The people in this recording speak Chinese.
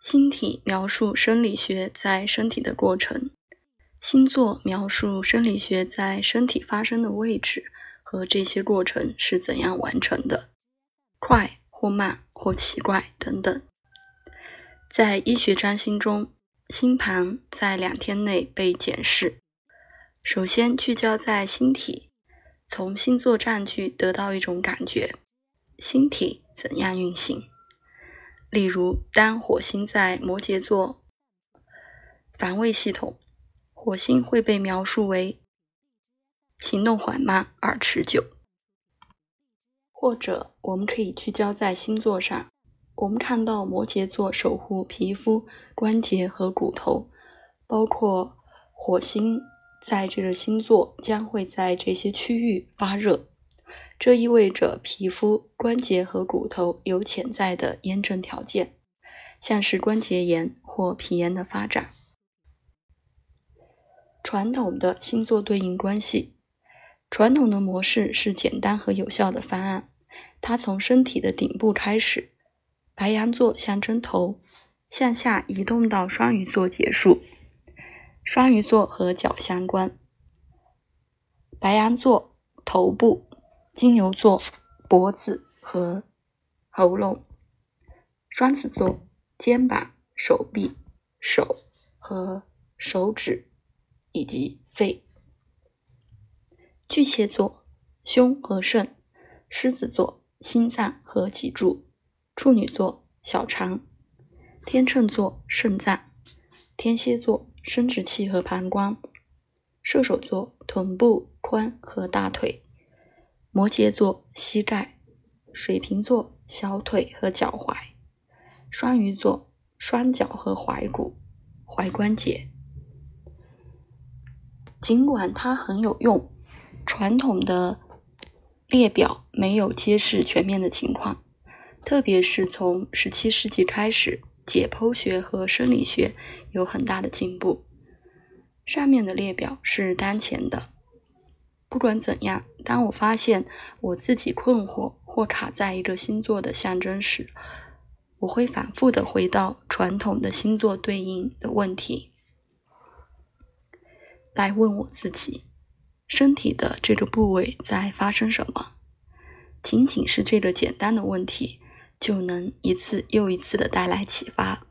星体描述生理学在身体的过程，星座描述生理学在身体发生的位置和这些过程是怎样完成的，快或慢或奇怪等等。在医学占星中，星盘在两天内被检视。首先聚焦在星体，从星座占据得到一种感觉：星体怎样运行。例如，当火星在摩羯座防卫系统，火星会被描述为行动缓慢而持久。或者，我们可以聚焦在星座上，我们看到摩羯座守护皮肤、关节和骨头，包括火星。在这个星座将会在这些区域发热，这意味着皮肤、关节和骨头有潜在的炎症条件，像是关节炎或皮炎的发展。传统的星座对应关系，传统的模式是简单和有效的方案，它从身体的顶部开始，白羊座象征头，向下移动到双鱼座结束。双鱼座和脚相关，白羊座头部，金牛座脖子和喉咙，双子座肩膀、手臂、手和手指以及肺，巨蟹座胸和肾，狮子座心脏和脊柱，处女座小肠，天秤座肾脏，天蝎座。生殖器和膀胱，射手座臀部、髋和大腿，摩羯座膝盖，水瓶座小腿和脚踝，双鱼座双脚和踝骨、踝关节。尽管它很有用，传统的列表没有揭示全面的情况，特别是从十七世纪开始。解剖学和生理学有很大的进步。上面的列表是当前的。不管怎样，当我发现我自己困惑或卡在一个星座的象征时，我会反复的回到传统的星座对应的问题，来问我自己：身体的这个部位在发生什么？仅仅是这个简单的问题。就能一次又一次的带来启发。